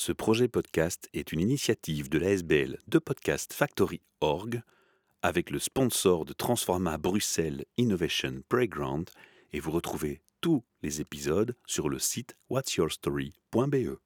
Ce projet podcast est une initiative de l'ASBL de Podcast Factory Org avec le sponsor de Transforma Bruxelles Innovation Playground et vous retrouvez tous les épisodes sur le site whatsyourstory.be.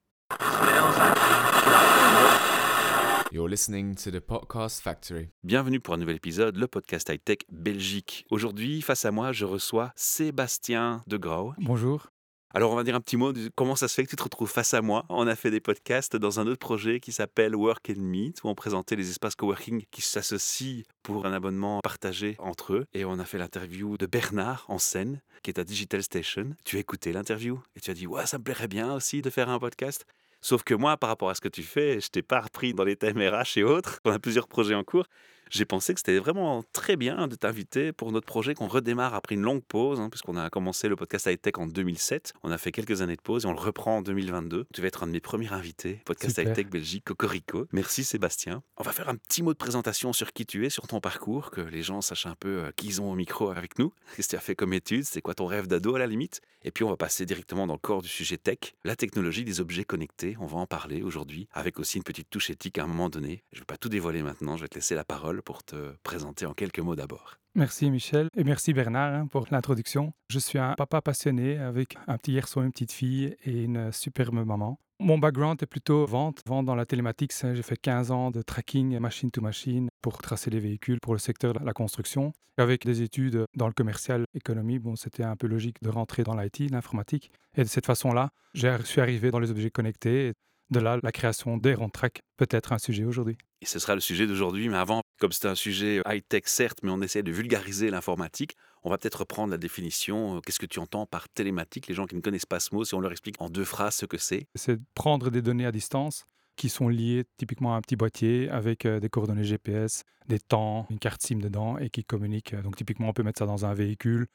You're listening to the Podcast Factory. Bienvenue pour un nouvel épisode, le podcast high-tech Belgique. Aujourd'hui, face à moi, je reçois Sébastien de Grau. Bonjour. Alors, on va dire un petit mot de comment ça se fait que tu te retrouves face à moi. On a fait des podcasts dans un autre projet qui s'appelle Work and Meet, où on présentait les espaces coworking qui s'associent pour un abonnement partagé entre eux. Et on a fait l'interview de Bernard en scène, qui est à Digital Station. Tu as écouté l'interview et tu as dit Ouais, ça me plairait bien aussi de faire un podcast. Sauf que moi, par rapport à ce que tu fais, je t'ai pas repris dans les thèmes RH et autres. On a plusieurs projets en cours j'ai pensé que c'était vraiment très bien de t'inviter pour notre projet qu'on redémarre après une longue pause, hein, puisqu'on a commencé le podcast High Tech en 2007. On a fait quelques années de pause et on le reprend en 2022. Tu vas être un de mes premiers invités, podcast High Tech Belgique, Cocorico. Merci Sébastien. On va faire un petit mot de présentation sur qui tu es, sur ton parcours, que les gens sachent un peu euh, qui ils ont au micro avec nous. Qu'est-ce que tu as fait comme études? C'est quoi ton rêve d'ado à la limite? Et puis on va passer directement dans le corps du sujet tech, la technologie des objets connectés. On va en parler aujourd'hui, avec aussi une petite touche éthique à un moment donné. Je ne vais pas tout dévoiler maintenant, je vais te laisser la parole pour te présenter en quelques mots d'abord. Merci Michel et merci Bernard hein, pour l'introduction. Je suis un papa passionné avec un petit garçon, une petite fille et une superbe maman. Mon background est plutôt vente, vente dans la télématique. J'ai fait 15 ans de tracking machine to machine pour tracer les véhicules pour le secteur de la construction. Avec des études dans le commercial économie, bon, c'était un peu logique de rentrer dans l'IT, l'informatique. Et de cette façon-là, je suis arrivé dans les objets connectés. De là, la création des Track peut être un sujet aujourd'hui. Et ce sera le sujet d'aujourd'hui, mais avant, comme c'est un sujet high-tech certes, mais on essaie de vulgariser l'informatique, on va peut-être reprendre la définition. Qu'est-ce que tu entends par télématique Les gens qui ne connaissent pas ce mot, si on leur explique en deux phrases ce que c'est. C'est prendre des données à distance qui sont liées typiquement à un petit boîtier avec euh, des coordonnées GPS, des temps, une carte SIM dedans et qui communiquent. Donc typiquement, on peut mettre ça dans un véhicule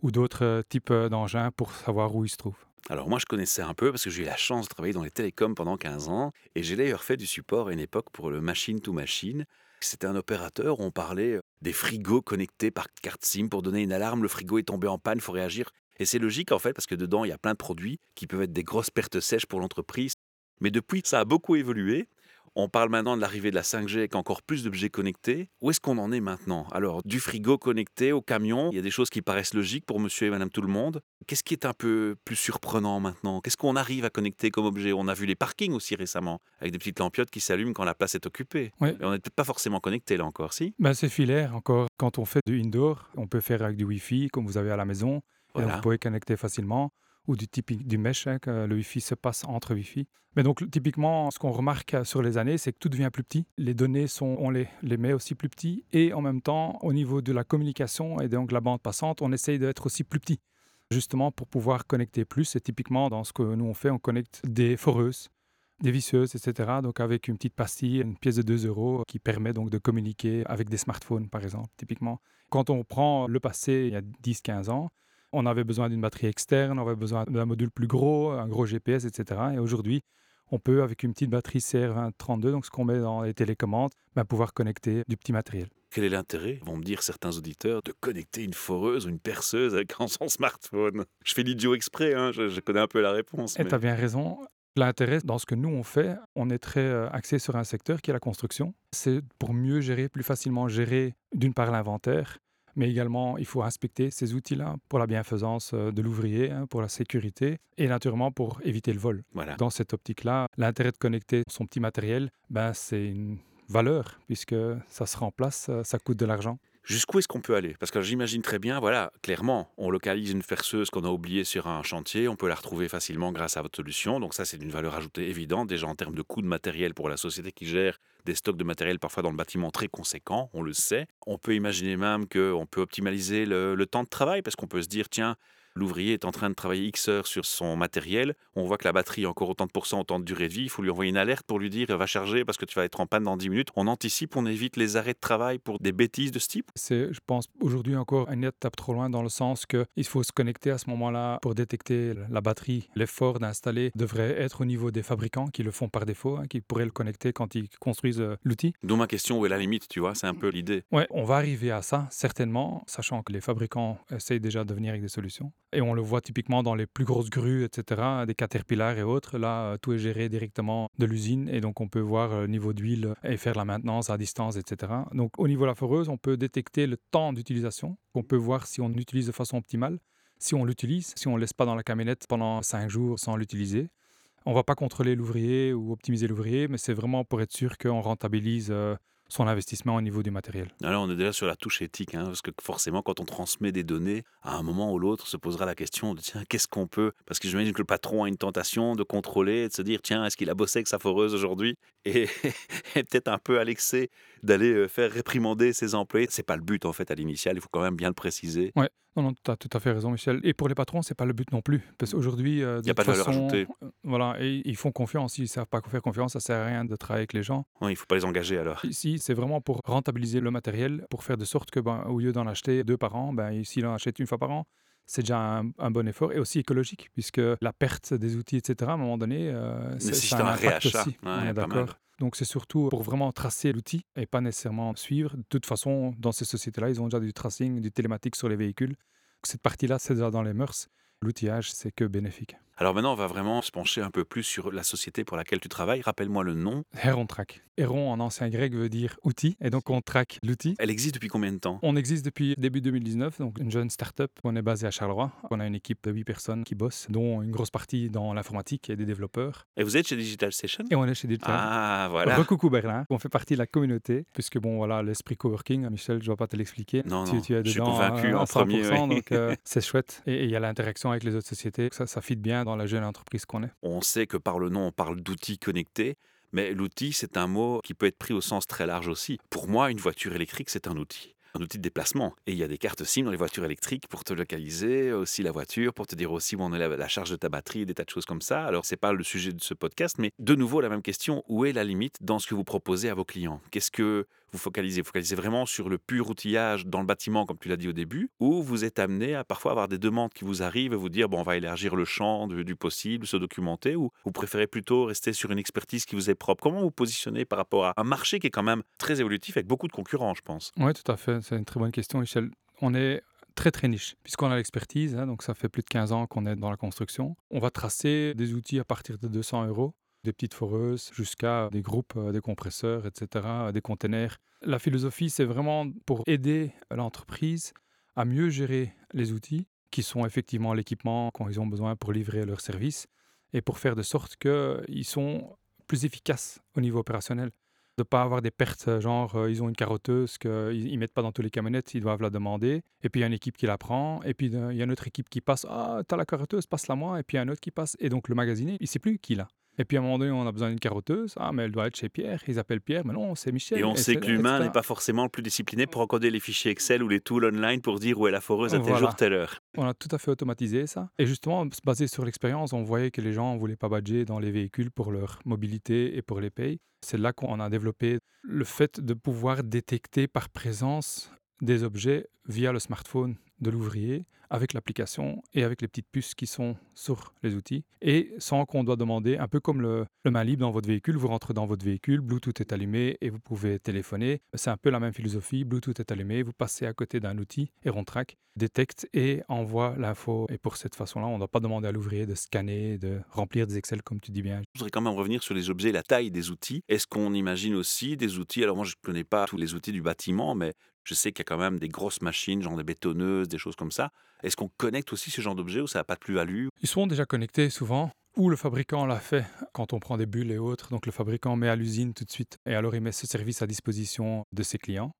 ou d'autres euh, types euh, d'engins pour savoir où il se trouve. Alors moi je connaissais un peu parce que j'ai eu la chance de travailler dans les télécoms pendant 15 ans et j'ai d'ailleurs fait du support à une époque pour le machine to machine. C'était un opérateur où on parlait euh, des frigos connectés par carte SIM pour donner une alarme, le frigo est tombé en panne, il faut réagir. Et c'est logique en fait parce que dedans il y a plein de produits qui peuvent être des grosses pertes sèches pour l'entreprise. Mais depuis ça a beaucoup évolué on parle maintenant de l'arrivée de la 5G avec encore plus d'objets connectés. Où est-ce qu'on en est maintenant? Alors, du frigo connecté au camion, il y a des choses qui paraissent logiques pour monsieur et madame tout le monde. Qu'est-ce qui est un peu plus surprenant maintenant? Qu'est-ce qu'on arrive à connecter comme objet? On a vu les parkings aussi récemment, avec des petites lampiottes qui s'allument quand la place est occupée. Mais on n'est peut-être pas forcément connecté là encore, si? Ben, C'est filaire encore. Quand on fait du indoor, on peut faire avec du Wi-Fi, comme vous avez à la maison. Et vous pouvez connecter facilement ou du typique du mesh, hein, que le Wi-Fi se passe entre Wi-Fi. Mais donc typiquement, ce qu'on remarque sur les années, c'est que tout devient plus petit. Les données sont, on les, les met aussi plus petits et en même temps, au niveau de la communication et donc la bande passante, on essaye d'être aussi plus petit, justement pour pouvoir connecter plus. Et typiquement, dans ce que nous on fait, on connecte des foreuses, des visseuses, etc. Donc avec une petite pastille, une pièce de 2 euros qui permet donc de communiquer avec des smartphones, par exemple, typiquement. Quand on prend le passé il y a 10-15 ans, on avait besoin d'une batterie externe, on avait besoin d'un module plus gros, un gros GPS, etc. Et aujourd'hui, on peut, avec une petite batterie CR2032, donc ce qu'on met dans les télécommandes, ben, pouvoir connecter du petit matériel. Quel est l'intérêt, vont me dire certains auditeurs, de connecter une foreuse ou une perceuse avec son smartphone? Je fais l'idiot exprès, hein, je, connais un peu la réponse. Et tu as bien raison. L'intérêt dans ce que nous on fait, on est très euh, axé sur un secteur qui est la construction. C'est pour mieux gérer, plus facilement gérer d'une part l'inventaire, mais également il faut inspecter ces outils-là pour la bienfaisance euh, de l'ouvrier, hein, pour la sécurité et naturellement pour éviter le vol. Dans cette optique-là, l'intérêt de connecter son petit matériel, ben, c'est une valeur puisque ça se remplace, ça coûte de l'argent. Jusqu'où est-ce qu'on peut aller? Parce que j'imagine très bien, voilà, clairement, on localise une perceuse qu'on a oubliée sur un chantier, on peut la retrouver facilement grâce à votre solution. Donc ça, c'est d'une valeur ajoutée évidente, déjà en termes de coût de matériel pour la société qui gère des stocks de matériel parfois dans le bâtiment très conséquents, on le sait. On peut imaginer même qu'on peut optimaliser le temps de travail, parce qu'on peut se dire, tiens, l'ouvrier est en train de travailler X heures sur son matériel, on voit que la batterie a encore autant de pourcents, autant de durée de vie, il faut lui envoyer une alerte pour lui dire va charger parce que tu vas être en panne dans 10 minutes. On anticipe, on évite les arrêts de travail pour des bêtises de ce type C'est, je pense, aujourd'hui encore une étape trop loin dans le sens qu'il faut se connecter à ce moment-là pour détecter la batterie. L'effort d'installer devrait être au niveau des fabricants qui le font par défaut, hein, qui pourraient le connecter quand ils construisent euh, l'outil. D'où ma question, où est la limite, tu vois, c'est un peu l'idée. Ouais, on va arriver à ça, certainement, sachant que les fabricants essayent déjà de venir avec des solutions. Et on le voit typiquement dans les plus grosses grues, etc., des caterpillars et autres. Là, euh, tout est géré directement de l'usine et donc on peut voir le niveau d'huile et faire la maintenance à distance, etc. Donc au niveau de la foreuse, on peut détecter le temps d'utilisation. On peut voir si on l'utilise de façon optimale, si on l'utilise, si on ne laisse pas dans la camionnette pendant 5 jours sans l'utiliser. On ne va pas contrôler l'ouvrier ou optimiser l'ouvrier, mais c'est vraiment pour être sûr qu'on rentabilise euh, son investissement au niveau du matériel. Alors on est déjà sur la touche éthique, hein, parce que forcément quand on transmet des données, à un moment ou l'autre se posera la question de tiens, qu'est-ce qu'on peut Parce que j'imagine que le patron a une tentation de contrôler, de se dire tiens, est-ce qu'il a bossé avec sa foreuse aujourd'hui? Et, peut-être un peu à l'excès d'aller euh, faire réprimander ses employés. C'est pas le but en fait à l'initial, il faut quand même bien le préciser. Ouais. Non, non, tu as tout à fait raison, Michel. Et pour les patrons, c'est pas le but non plus. Parce qu'aujourd'hui, euh, il n'y a pas de valeur ajoutée. Euh, voilà, et ils font confiance. Ils ne savent pas faire confiance, ça sert à rien de travailler avec les gens. il ne faut pas les engager alors. Ici, c'est vraiment pour rentabiliser le matériel, pour faire de sorte que, ben, au lieu d'en acheter deux par an, ben, s'il en achète une fois par an, c'est déjà un, bon effort et aussi écologique, puisque la perte des outils, etc., à un moment donné, euh, c'est un, un réachat. Aussi. d'accord. Donc c'est surtout pour vraiment tracer l'outil et pas nécessairement suivre. De toute façon, dans ces sociétés-là, ils ont déjà du tracing, du télématique sur les véhicules. Cette partie-là, c'est déjà dans les mœurs. L'outillage, c'est que bénéfique. Alors maintenant, on va vraiment se pencher un peu plus sur la société pour laquelle tu travailles. Rappelle-moi le nom. Heron Track. Heron en ancien grec veut dire outil, et donc on traque l'outil. Elle existe depuis combien de temps? On existe depuis début 2019, donc une jeune start-up. On est basé à Charleroi. On a une équipe de 8 personnes qui bossent, dont une grosse partie dans l'informatique et des développeurs. Et vous êtes chez Digital Station Et on est chez Digital. Ah, voilà. Recoucou Berlin. On fait partie de la communauté, puisque bon, voilà, l'esprit coworking, Michel, je ne vais pas te l'expliquer. Non, tu, non, tu es je suis convaincu en premier. Donc euh, c'est chouette. Et il y a l'interaction avec les autres sociétés. Ça, ça fit bien dans la jeune entreprise qu'on est. On sait que par le nom, on parle d'outils connectés, mais l'outil, c'est un mot qui peut être pris au sens très large aussi. Pour moi, une voiture électrique, c'est un outil un outil de déplacement. Et il y a des cartes SIM dans les voitures électriques pour te localiser, aussi la voiture, pour te dire aussi où on est la, charge de ta batterie, des tas de choses comme ça. Alors, c'est pas le sujet de ce podcast, mais de nouveau, la même question, où est la limite dans ce que vous proposez à vos clients? Qu'est-ce que vous focalisez vraiment sur le pur outillage dans le bâtiment, comme tu l'as dit au début, ou vous êtes amené à parfois avoir des demandes qui vous arrivent et vous dire, bon, on va élargir le champ du, possible, se documenter, ou vous préférez plutôt rester sur une expertise qui vous est propre Comment vous positionnez par rapport à un marché qui est quand même très évolutif avec beaucoup de concurrents, je pense? Oui, tout à fait. C'est une très bonne question, Michel. On est très très niche, puisqu'on a l'expertise, hein, donc ça fait plus de 15 ans qu'on est dans la construction. On va tracer des outils à partir de 200 euros des petites foreuses jusqu'à des groupes, euh, des compresseurs, etc., des containers. La philosophie, c'est vraiment pour aider l'entreprise à mieux gérer les outils qui sont effectivement l'équipement quand ils ont besoin pour livrer leurs services et pour faire de sorte qu'ils sont plus efficaces au niveau opérationnel. De ne pas avoir des pertes, genre euh, ils ont une carotteuse qu'ils ne mettent pas dans tous les camionnettes, ils doivent la demander. Et puis il y a une équipe qui la prend. Et puis il y a une autre équipe qui passe. Ah, t'as la carotteuse, passe-la moi. Et puis il y a un autre qui passe. Et donc le magasinier, il ne sait plus qui l'a. Et puis à un moment donné, on a besoin d'une carotteuse. Ah, mais elle doit être chez Pierre. Ils appellent Pierre, mais non, c'est Michel. Et on sait que l'humain n'est pas forcément le plus discipliné pour encoder les fichiers Excel ou les tools online pour dire où est la foreuse à tel jour, telle heure. On a tout à fait automatisé ça. Et justement, basé sur l'expérience, on voyait que les gens ne voulaient pas badger dans les véhicules pour leur mobilité et pour les payes. C'est là qu'on a développé le fait de pouvoir détecter par présence des objets via le smartphone de l'ouvrier avec l'application et avec les petites puces qui sont sur les outils et sans qu'on doit demander, un peu comme le, le, main libre dans votre véhicule, vous rentrez dans votre véhicule, Bluetooth est allumé et vous pouvez téléphoner. C'est un peu la même philosophie, Bluetooth est allumé, vous passez à côté d'un outil, Track détecte et envoie l'info. Et pour cette façon-là, on ne doit pas demander à l'ouvrier de scanner, de remplir des Excel comme tu dis bien. Je voudrais quand même revenir sur les objets, la taille des outils. Est-ce qu'on imagine aussi des outils, alors moi je ne connais pas tous les outils du bâtiment, mais je sais qu'il y a quand même des grosses machines, genre des bétonneuses, des choses comme ça. Est-ce qu'on connecte aussi ce genre d'objets ou ça n'a pas de plus-value? Ils sont déjà connectés souvent. Ou le fabricant l'a fait quand on prend des bulles et autres. Donc le fabricant met à l'usine tout de suite et alors il met ce service à disposition de ses clients.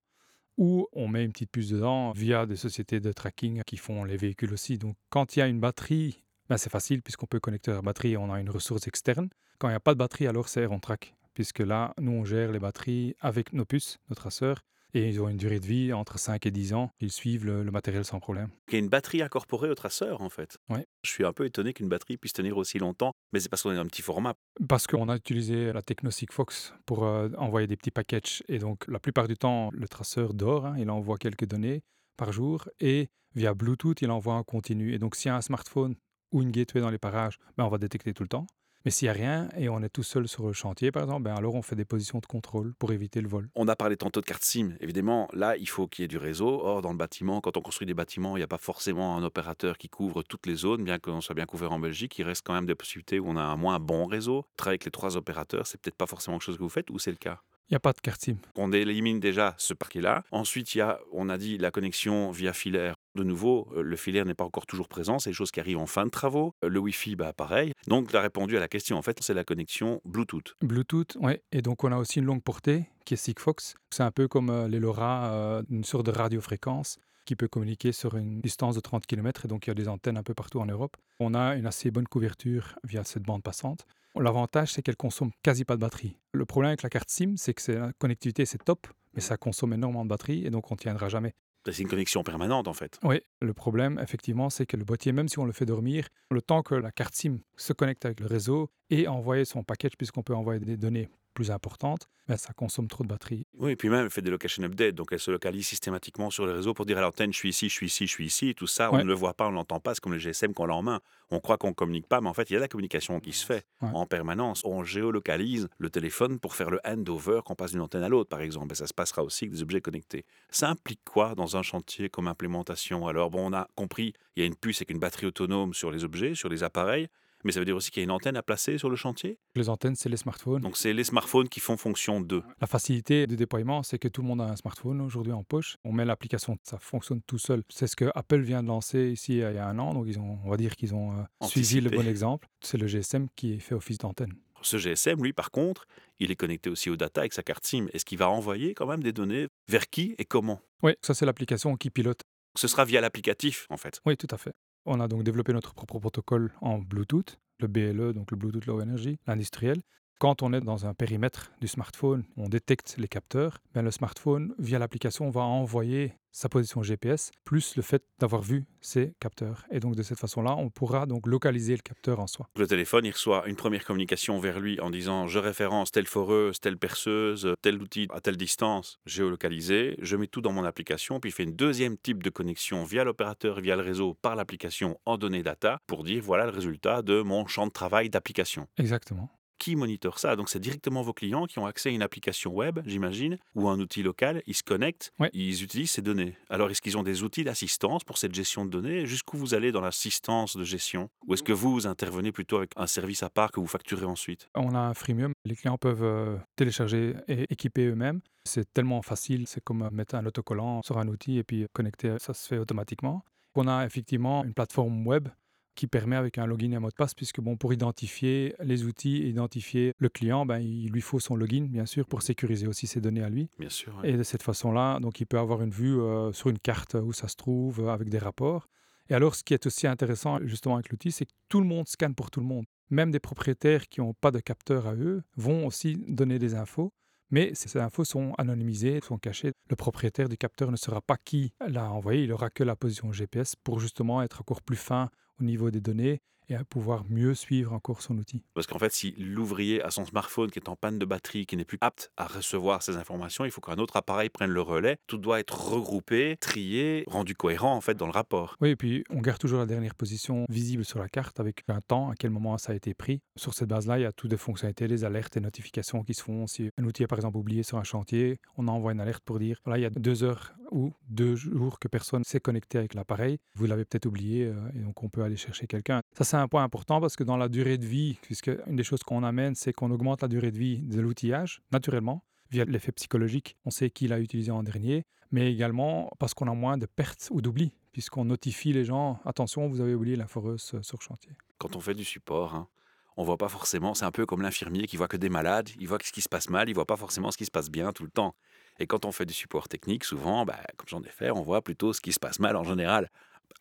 Ou on met une petite puce dedans via des sociétés de tracking qui font les véhicules aussi. Donc quand il y a une batterie, ben c'est facile puisqu'on peut connecter la batterie et on a une ressource externe. Quand il n'y a pas de batterie, alors c'est on track. Puisque là, nous, on gère les batteries avec nos puces, nos traceurs, et ils ont une durée de vie entre 5 et 10 ans. Ils suivent le, matériel sans problème. Il y a une batterie incorporée au traceur, en fait. Oui. Je suis un peu étonné qu'une batterie puisse tenir aussi longtemps, mais c'est parce qu'on est dans un petit format. Parce qu'on a utilisé la techno Sigfox pour euh, envoyer des petits packages. Et donc, la plupart du temps, le traceur dort, hein, il envoie quelques données par jour. Et via Bluetooth, il envoie en continu. Et donc, s'il y a un smartphone ou une gateway dans les parages, ben, on va détecter tout le temps. Mais s'il n'y a rien et on est tout seul sur le chantier, par exemple, ben alors on fait des positions de contrôle pour éviter le vol. On a parlé tantôt de carte SIM. Évidemment, là, il faut qu'il y ait du réseau. Or, dans le bâtiment, quand on construit des bâtiments, il n'y a pas forcément un opérateur qui couvre toutes les zones, bien qu'on soit bien couvert en Belgique. Il reste quand même des possibilités où on a un moins bon réseau. Travailler avec les trois opérateurs, c'est peut-être pas forcément quelque chose que vous faites ou c'est le cas? Il n'y a pas de carte SIM. On élimine déjà ce parquet-là. Ensuite, il y a, on a dit, la connexion via filaire. De nouveau, euh, le filaire n'est pas encore toujours présent, c'est des choses qui arrivent en fin de travaux. Euh, le Wi-Fi, bah, pareil. Donc, tu as répondu à la question, en fait, c'est la connexion Bluetooth. Bluetooth, oui. Et donc, on a aussi une longue portée qui est Sigfox. C'est un peu comme euh, les LoRa, une sorte de radiofréquence qui peut communiquer sur une distance de 30 km et donc il y a des antennes un peu partout en Europe. On a une assez bonne couverture via cette bande passante. L'avantage, c'est qu'elle consomme quasi pas de batterie. Le problème avec la carte SIM, c'est que la connectivité, c'est top, mais ça consomme énormément de batterie et donc on ne tiendra jamais. C'est une connexion permanente en fait. Oui, le problème, effectivement, c'est que le boîtier, même si on le fait dormir, le temps que la carte SIM se connecte avec le réseau et envoie son package, puisqu'on peut envoyer des données plus importante, ben, ça consomme trop de batterie. Oui, et puis même, elle fait des location updates, donc elle se localise systématiquement sur le réseau pour dire à l'antenne, je suis ici, je suis ici, je suis ici, tout ça, on ne le voit pas, on ne l'entend pas, c'est comme le GSM qu'on l'a en main. On croit qu'on ne communique pas, mais en fait, il y a la communication qui se fait en permanence. On géolocalise le téléphone pour faire le handover qu'on passe d'une antenne à l'autre, par exemple, et ça se passera aussi avec des objets connectés. Ça implique quoi dans un chantier comme implémentation? Alors, bon, on a compris, il y a une puce avec une batterie autonome sur les objets, sur les appareils, mais ça veut dire aussi qu'il y a une antenne à placer sur le chantier Les antennes, c'est les smartphones. Donc c'est les smartphones qui font fonction d'eux. La facilité de déploiement, c'est que tout le monde a un smartphone aujourd'hui en poche. On met l'application, ça fonctionne tout seul. C'est ce que Apple vient de lancer ici il y a un an. Donc ils ont, on va dire qu'ils ont euh, suivi le bon exemple. C'est le GSM qui fait office d'antenne. Ce GSM, lui, par contre, il est connecté aussi aux data avec sa carte SIM. Est-ce qu'il va envoyer quand même des données vers qui et comment? Oui, ça c'est l'application qui pilote. Ce sera via l'applicatif, en fait. Oui, tout à fait. On a donc développé notre propre protocole en Bluetooth le BLE, donc le Bluetooth Low Energy, l'industriel. Quand on est dans un périmètre du smartphone, on détecte les capteurs, bien le smartphone, via l'application, va envoyer sa position GPS, plus le fait d'avoir vu ces capteurs. Et donc de cette façon-là, on pourra donc localiser le capteur en soi. Le téléphone, il reçoit une première communication vers lui en disant je référence telle foreuse, telle perceuse, tel outil à telle distance, géolocalisé, je mets tout dans mon application, puis il fait une deuxième type de connexion via l'opérateur, via le réseau, par l'application en données data, pour dire voilà le résultat de mon champ de travail d'application. Exactement qui moniteur ça Donc c'est directement vos clients qui ont accès à une application web, j'imagine, ou un outil local. Ils se connectent, ils utilisent ces données. Alors est-ce qu'ils ont des outils d'assistance pour cette gestion de données? Jusqu'où vous allez dans l'assistance de gestion? Ou est-ce que vous, intervenez plutôt avec un service à part que vous facturez ensuite? On a un freemium. Les clients peuvent euh, télécharger et équiper eux-mêmes. C'est tellement facile, c'est comme euh, mettre un autocollant sur un outil et puis connecter, ça se fait automatiquement. On a effectivement une plateforme web qui permet avec un login et un mot de passe, puisque bon, pour identifier les outils, identifier le client, ben, il lui faut son login, bien sûr, pour sécuriser aussi ses données à lui. Bien sûr. Et de cette façon-là, donc il peut avoir une vue euh, sur une carte où ça se trouve, euh, avec des rapports. Et alors, ce qui est aussi intéressant justement avec l'outil, c'est que tout le monde scanne pour tout le monde. Même des propriétaires qui n'ont pas de capteur à eux vont aussi donner des infos. Mais ces infos sont anonymisées, sont cachées. Le propriétaire du capteur ne saura pas qui l'a envoyé, il n'aura que la position GPS pour justement être encore plus fin au niveau des données et à pouvoir mieux suivre encore son outil. Parce qu'en fait, si l'ouvrier a son smartphone qui est en panne de batterie, qui n'est plus apte à recevoir ces informations, il faut qu'un autre appareil prenne le relais. Tout doit être regroupé, trié, rendu cohérent en fait dans le rapport. Oui, et puis on garde toujours la dernière position visible sur la carte avec un temps, à quel moment ça a été pris. Sur cette base-là, il y a toutes les fonctionnalités, les alertes et notifications qui se font. Si un outil est par exemple oublié sur un chantier, on envoie une alerte pour dire voilà, il y a deux heures ou deux jours que personne s'est connecté avec l'appareil. Vous l'avez peut-être oublié euh, et donc on peut aller chercher quelqu'un. Ça, c'est un point important parce que dans la durée de vie, puisque une des choses qu'on amène, c'est qu'on augmente la durée de vie de l'outillage, naturellement, via l'effet psychologique. On sait qui l'a utilisé en dernier, mais également parce qu'on a moins de pertes ou d'oubli, puisqu'on notifie les gens attention, vous avez oublié la foreuse sur chantier. Quand on fait du support, hein, on voit pas forcément, c'est un peu comme l'infirmier qui voit que des malades, il voit ce qui se passe mal, il voit pas forcément ce qui se passe bien tout le temps. Et quand on fait du support technique, souvent, bah, comme j'en ai fait, on voit plutôt ce qui se passe mal en général.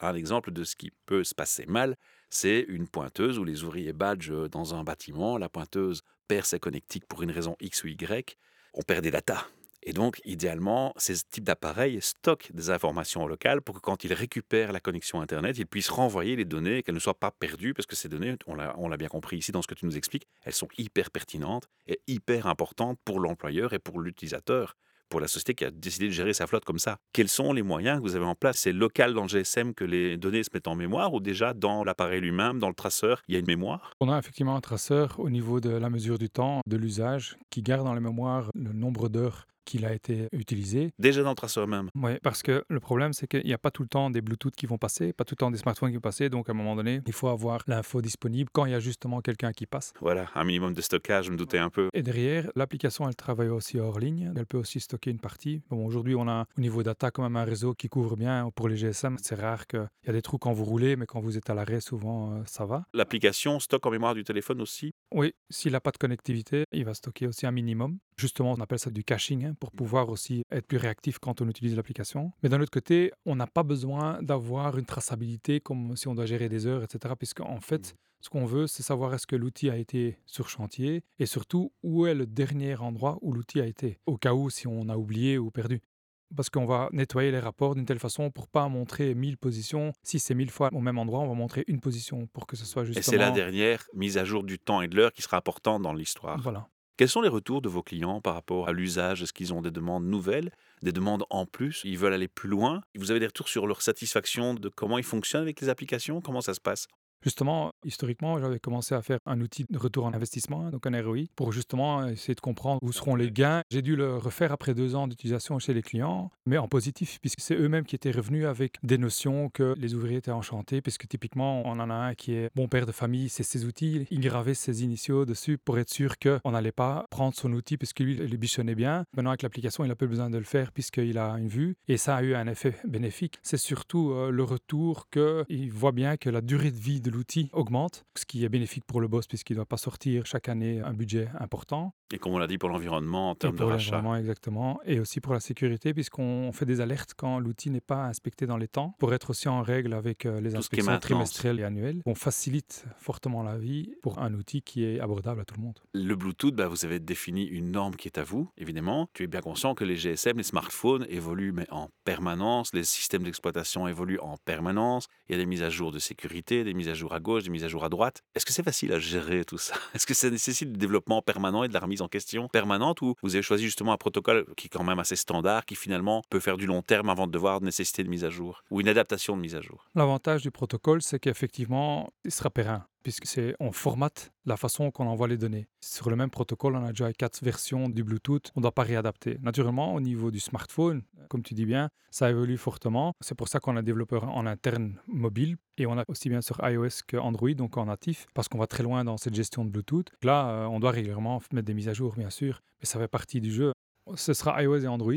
Un exemple de ce qui peut se passer mal, c'est une pointeuse où les ouvriers badge dans un bâtiment, la pointeuse perd ses connectiques pour une raison X ou Y, on perd des datas. Et donc, idéalement, ces types d'appareils stockent des informations locales pour que quand ils récupèrent la connexion Internet, ils puissent renvoyer les données, qu'elles ne soient pas perdues, parce que ces données, on l'a bien compris ici dans ce que tu nous expliques, elles sont hyper pertinentes et hyper importantes pour l'employeur et pour l'utilisateur pour la société qui a décidé de gérer sa flotte comme ça. Quels sont les moyens que vous avez en place? C'est local dans le GSM que les données se mettent en mémoire ou déjà dans l'appareil lui-même, dans le traceur, il y a une mémoire? On a effectivement un traceur au niveau de la mesure du temps, de l'usage, qui garde dans la mémoire le nombre d'heures qu'il a été utilisé. Déjà dans le traceur même Oui, parce que le problème, c'est qu'il n'y a pas tout le temps des Bluetooth qui vont passer, pas tout le temps des smartphones qui vont passer. Donc, à un moment donné, il faut avoir l'info disponible quand il y a justement quelqu'un qui passe. Voilà, un minimum de stockage, je me doutais un peu. Et derrière, l'application, elle travaille aussi hors ligne. Elle peut aussi stocker une partie. Bon, aujourd'hui, on a au niveau data quand même un réseau qui couvre bien pour les GSM. C'est rare qu'il y a des trous quand vous roulez, mais quand vous êtes à l'arrêt, souvent, euh, ça va. L'application stocke en mémoire du téléphone aussi? Oui, s'il n'a pas de connectivité, il va stocker aussi un minimum. Justement, on appelle ça du caching hein, pour pouvoir aussi être plus réactif quand on utilise l'application. Mais d'un autre côté, on n'a pas besoin d'avoir une traçabilité comme si on doit gérer des heures, etc. Puisqu'en fait, Mmh. ce qu'on veut, c'est savoir est-ce que l'outil a été sur chantier et surtout où est le dernier endroit où l'outil a été, au cas où si on a oublié ou perdu. Parce qu'on va nettoyer les rapports d'une telle façon pour pas montrer 1000 positions. Si c'est 1000 fois au même endroit, on va montrer une position pour que ce soit justement... Et c'est la dernière mise à jour du temps et de l'heure qui sera importante dans l'histoire. Voilà. Quels sont les retours de vos clients par rapport à l'usage? Est-ce qu'ils ont des demandes nouvelles, des demandes en plus? Ils veulent aller plus loin. Vous avez des retours sur leur satisfaction de comment ils fonctionnent avec les applications? Comment ça se passe? Justement, historiquement, j'avais commencé à faire un outil de retour en investissement, hein, donc un ROI, pour justement essayer de comprendre où seront les gains. J'ai dû le refaire après deux ans d'utilisation chez les clients, mais en positif, puisque c'est eux-mêmes qui étaient revenus avec des notions que les ouvriers étaient enchantés, puisque typiquement, on en a un qui est bon père de famille, c'est ses outils, il gravait ses initiaux dessus pour être sûr qu'on n'allait pas prendre son outil, puisque lui, bichonnait bien. Maintenant, avec l'application, il n'a plus besoin de le faire, puisqu'il a une vue, et ça a eu un effet bénéfique. C'est surtout euh, le retour qu'il voit bien que la durée de vie de l'outil augmente, ce qui est bénéfique pour le boss puisqu'il ne doit pas sortir chaque année un budget important. Et comme on l'a dit pour l'environnement en termes de rachat. exactement. Et aussi pour la sécurité puisqu'on fait des alertes quand l'outil n'est pas inspecté dans les temps pour être aussi en règle avec euh, les inspections trimestrielles et annuelles. On facilite fortement la vie pour un outil qui est abordable à tout le monde. Le Bluetooth, bah, vous avez défini une norme qui est à vous, évidemment. Tu es bien conscient que les GSM, les smartphones évoluent mais en permanence, les systèmes d'exploitation évoluent en permanence, il y a des mises à jour de sécurité, des mises à jour à gauche, des mises à jour à droite. Est-ce que c'est facile à gérer tout ça? Est-ce que ça nécessite du développement permanent et de la remise en question permanente ou vous avez choisi justement un protocole qui est quand même assez standard, qui finalement peut faire du long terme avant de devoir nécessiter de mise à jour ou une adaptation de mise à jour? L'avantage du protocole, c'est qu'effectivement, il sera périn, puisque c'est on formate la façon qu'on envoie les données. Sur le même protocole, on a déjà quatre versions du Bluetooth, on ne doit pas réadapter. Naturellement, au niveau du smartphone, comme tu dis bien, ça évolue fortement. C'est pour ça qu'on a développeur en interne mobile et on a aussi bien sur iOS qu'Android, donc en natif, parce qu'on va très loin dans cette gestion de Bluetooth. Là, euh, on doit régulièrement mettre des mises à jour, bien sûr, mais ça fait partie du jeu. Ce sera iOS et Android.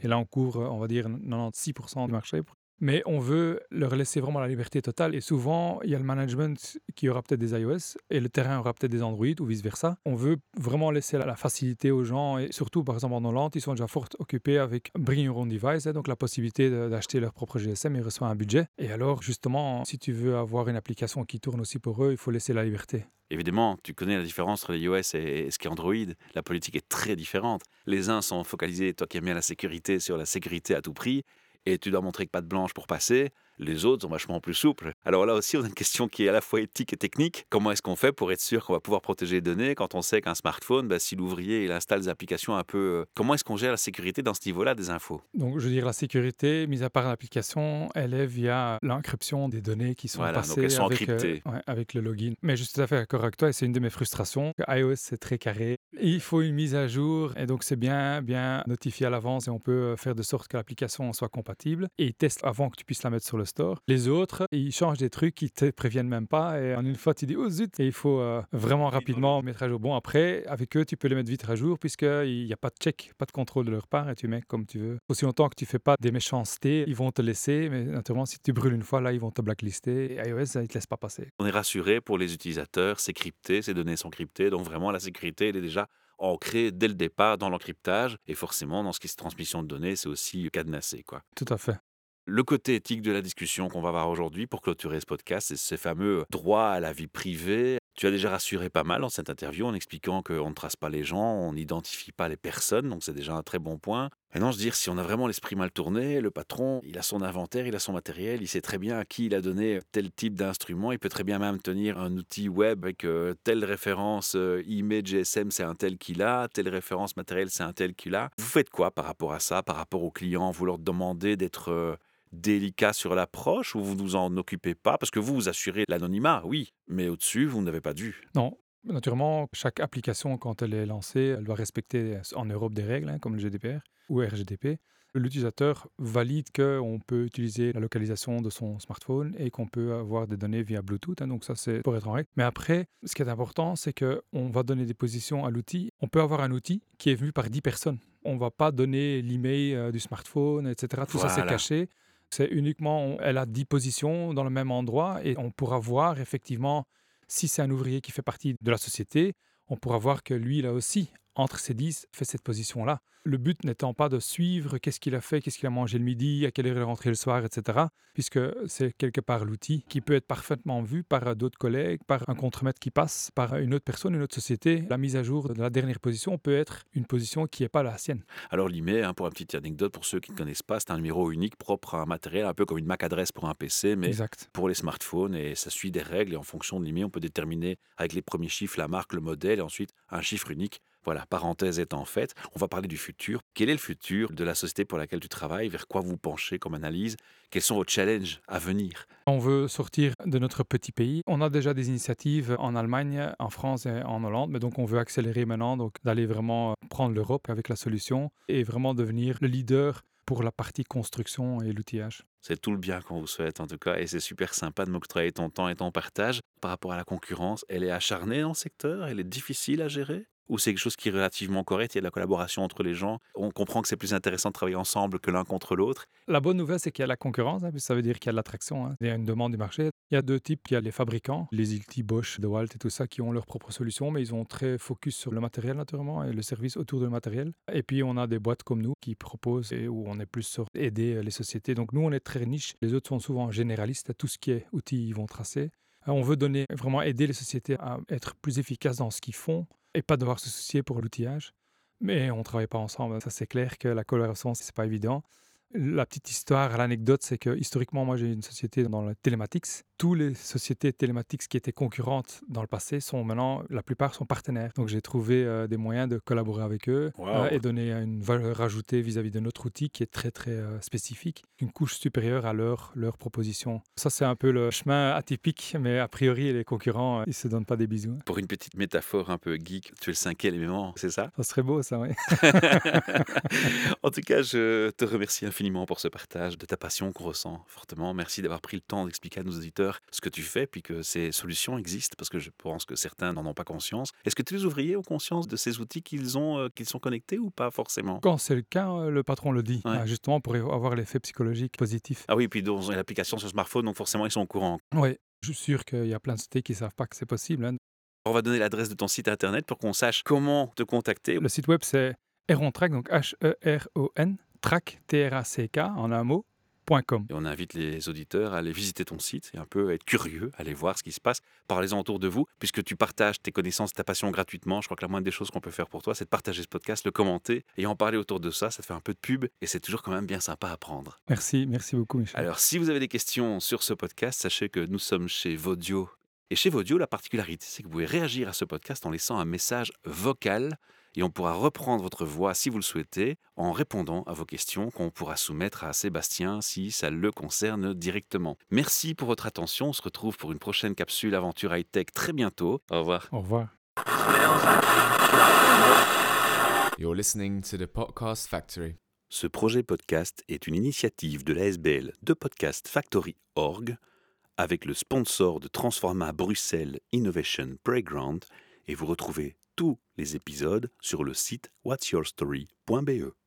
Et là, on couvre, on va dire, 96% du marché. Mais on veut leur laisser vraiment la liberté totale. Et souvent, il y a le management qui aura peut-être des iOS et le terrain aura peut-être des Android ou vice-versa. On veut vraiment laisser la, facilité aux gens. Et surtout, par exemple, en Hollande, ils sont déjà fort occupés avec Bring Your Own Device, hein, donc la possibilité d'acheter leur propre GSM. Ils reçoivent un budget. Et alors, justement, si tu veux avoir une application qui tourne aussi pour eux, il faut laisser la liberté. Évidemment, tu connais la différence entre les iOS et, et ce qui est Android. La politique est très différente. Les uns sont focalisés, toi qui aimes bien la sécurité, sur la sécurité à tout prix, et tu dois montrer que pas de blanche pour passer. Les autres sont vachement plus souples. Alors là aussi, on a une question qui est à la fois éthique et technique. Comment est-ce qu'on fait pour être sûr qu'on va pouvoir protéger les données quand on sait qu'un smartphone, bah, si l'ouvrier il installe des applications un peu... euh, comment est-ce qu'on gère la sécurité dans ce niveau-là des infos? Donc, je veux dire, la sécurité, mis à part l'application, elle est via l'encryption des données qui sont Voilà, donc passées elles sont avec, euh, ouais, avec le login. Mais je suis tout à fait d'accord avec toi et c'est une de mes frustrations. iOS, c'est très carré. Il faut une mise à jour et donc c'est bien, bien notifié à l'avance et on peut euh, faire de sorte que l'application soit compatible. Et ils testent avant que tu puisses la mettre sur le store. Les autres, ils changent des trucs qui te préviennent même pas et en une fois, tu dis, oh zut, et il faut euh, vraiment rapidement mettre à jour. Bon, après, avec eux, tu peux les mettre vite à jour puisqu'il n'y a pas de check, pas de contrôle de leur part et tu mets comme tu veux. Aussi longtemps que tu fais pas des méchancetés, ils vont te laisser, mais naturellement, si tu brûles une fois, là, ils vont te blacklister. Et iOS, ils te laissent pas passer. On est rassuré pour les utilisateurs, c'est crypté, ces données sont cryptées, donc vraiment la sécurité, elle est déjà ancrée dès le départ dans l'encryptage, et forcément, dans ce qui est transmission de données, c'est aussi cadenassé. quoi. Tout à fait. Le côté éthique de la discussion qu'on va avoir aujourd'hui pour clôturer ce podcast, c'est ces fameux droits à la vie privée. Tu as déjà rassuré pas mal dans cette interview en expliquant qu'on ne trace pas les gens, on n'identifie pas les personnes, donc c'est déjà un très bon point. Maintenant, je veux dire, si on a vraiment l'esprit mal tourné, le patron, il a son inventaire, il a son matériel, il sait très bien à qui il a donné tel type d'instrument, il peut très bien même tenir un outil web avec euh, telle référence euh, email GSM, c'est un tel qu'il a, telle référence matérielle, c'est un tel qu'il a. Vous faites quoi par rapport à ça, par rapport aux clients? Vous leur demandez d'être... Euh, délicat sur l'approche ou vous ne vous en occupez pas? Parce que vous, vous assurez l'anonymat, oui, mais au-dessus, vous n'avez pas dû. Non. Naturellement, chaque application, quand elle est lancée, elle doit respecter en Europe des règles, hein, comme le GDPR ou RGDP. L'utilisateur valide qu'on peut utiliser la localisation de son smartphone et qu'on peut avoir des données via Bluetooth. Hein, donc ça, c'est pour être en règle. Mais après, ce qui est important, c'est qu'on va donner des positions à l'outil. On peut avoir un outil qui est vu par 10 personnes. On ne va pas donner l'email euh, du smartphone, etc. Tout ça, c'est caché. C'est uniquement, elle a 10 positions dans le même endroit et on pourra voir effectivement si c'est un ouvrier qui fait partie de la société, on pourra voir que lui, là aussi, entre ces 10, fait cette position-là. Le but n'étant pas de suivre qu'est-ce qu'il a fait, qu'est-ce qu'il a mangé le midi, à quelle heure il est rentré le soir, etc. Puisque c'est quelque part l'outil qui peut être parfaitement vu par d'autres collègues, par un contremaître qui passe, par une autre personne, une autre société. La mise à jour de la dernière position peut être une position qui n'est pas la sienne. Alors l'email, hein, pour une petite anecdote, pour ceux qui ne connaissent pas, c'est un numéro unique propre à un matériel, un peu comme une MAC adresse pour un PC, mais pour les smartphones. Et ça suit des règles. Et en fonction de l'email, on peut déterminer avec les premiers chiffres la marque, le modèle, et ensuite un chiffre unique voilà, parenthèse étant faite, on va parler du futur. Quel est le futur de la société pour laquelle tu travailles? Vers quoi vous penchez comme analyse? Quels sont vos challenges à venir? On veut sortir de notre petit pays. On a déjà des initiatives en Allemagne, en France et en Hollande, mais donc on veut accélérer maintenant, donc d'aller vraiment prendre l'Europe avec la solution et vraiment devenir le leader pour la partie construction et l'outillage. C'est tout le bien qu'on vous souhaite en tout cas et c'est super sympa de m'octroyer ton temps et ton partage. Par rapport à la concurrence, elle est acharnée dans le secteur, elle est difficile à gérer? Ou c'est quelque chose qui est relativement correct, il y a de la collaboration entre les gens, on comprend que c'est plus intéressant de travailler ensemble que l'un contre l'autre. La bonne nouvelle, c'est qu'il y a la concurrence, hein, ça veut dire qu'il y a de l'attraction, hein. il y a une demande du marché. Il y a deux types, il y a les fabricants, les Ilti, Bosch, DeWalt et tout ça, qui ont leurs propres solutions, mais ils ont très focus sur le matériel naturellement et le service autour du matériel. Et puis on a des boîtes comme nous qui proposent et où on est plus sur aider les sociétés. Donc nous, on est très niche, les autres sont souvent généralistes, tout ce qui est outils, ils vont tracer. On veut donner, vraiment aider les sociétés à être plus efficaces dans ce qu'ils font, et pas devoir se soucier pour l'outillage. Mais on ne travaille pas ensemble. Ça, c'est clair que la collaboration, c'est pas évident. La petite histoire, l'anecdote, c'est que historiquement, moi, j'ai une société dans le télématics. Toutes les sociétés télématiques qui étaient concurrentes dans le passé sont maintenant, la plupart sont partenaires. Donc, j'ai trouvé euh, des moyens de collaborer avec eux euh, et donner une valeur ajoutée vis-à-vis de notre outil qui est très, très euh, spécifique, une couche supérieure à leur, leur proposition. Ça, c'est un peu le chemin atypique, mais a priori, les concurrents, ils se donnent pas des bisous. Hein. Pour une petite métaphore un peu geek, tu es le cinquième élément, c'est ça? Ça serait beau, ça, oui. en tout cas, je te remercie infiniment infiniment pour ce partage de ta passion qu'on ressent fortement. Merci d'avoir pris le temps d'expliquer à nos auditeurs ce que tu fais, puis que ces solutions existent, parce que je pense que certains n'en ont pas conscience. Est-ce que tous les ouvriers ont conscience de ces outils qu'ils ont, euh, qu'ils sont connectés ou pas forcément? Quand c'est le cas, euh, le patron le dit, ah, justement pour avoir l'effet psychologique positif. Ah oui, puis dans l'application sur smartphone, donc forcément ils sont au courant. Oui, je suis sûr qu'il y a plein de sociétés qui ne savent pas que c'est possible. Hein. On va donner l'adresse de ton site internet pour qu'on sache comment te contacter. Le site web c'est Erontrack, donc H-E-R-O-N, track, T-R-A-C-K, en un mot, Et on invite les auditeurs à aller visiter ton site et un peu être curieux, aller voir ce qui se passe. Parlez-en autour de vous, puisque tu partages tes connaissances, ta passion gratuitement. Je crois que la moindre des choses qu'on peut faire pour toi, c'est de partager ce podcast, le commenter et en parler autour de ça. Ça te fait un peu de pub et c'est toujours quand même bien sympa à prendre. Merci, merci beaucoup, Michel. Alors, si vous avez des questions sur ce podcast, sachez que nous sommes chez Vodio. Et chez Vodio, la particularité, c'est que vous pouvez réagir à ce podcast en laissant un message vocal et on pourra reprendre votre voix si vous le souhaitez en répondant à vos questions qu'on pourra soumettre à Sébastien si ça le concerne directement. Merci pour votre attention, on se retrouve pour une prochaine capsule aventure high-tech très bientôt. Au revoir. Au revoir. You're listening to the Podcast Factory. Ce projet podcast est une initiative de l'ASBL de Podcast Factory Org avec le sponsor de Transforma Bruxelles Innovation Playground et vous retrouvez tous les épisodes sur le site whatsyourstory.be.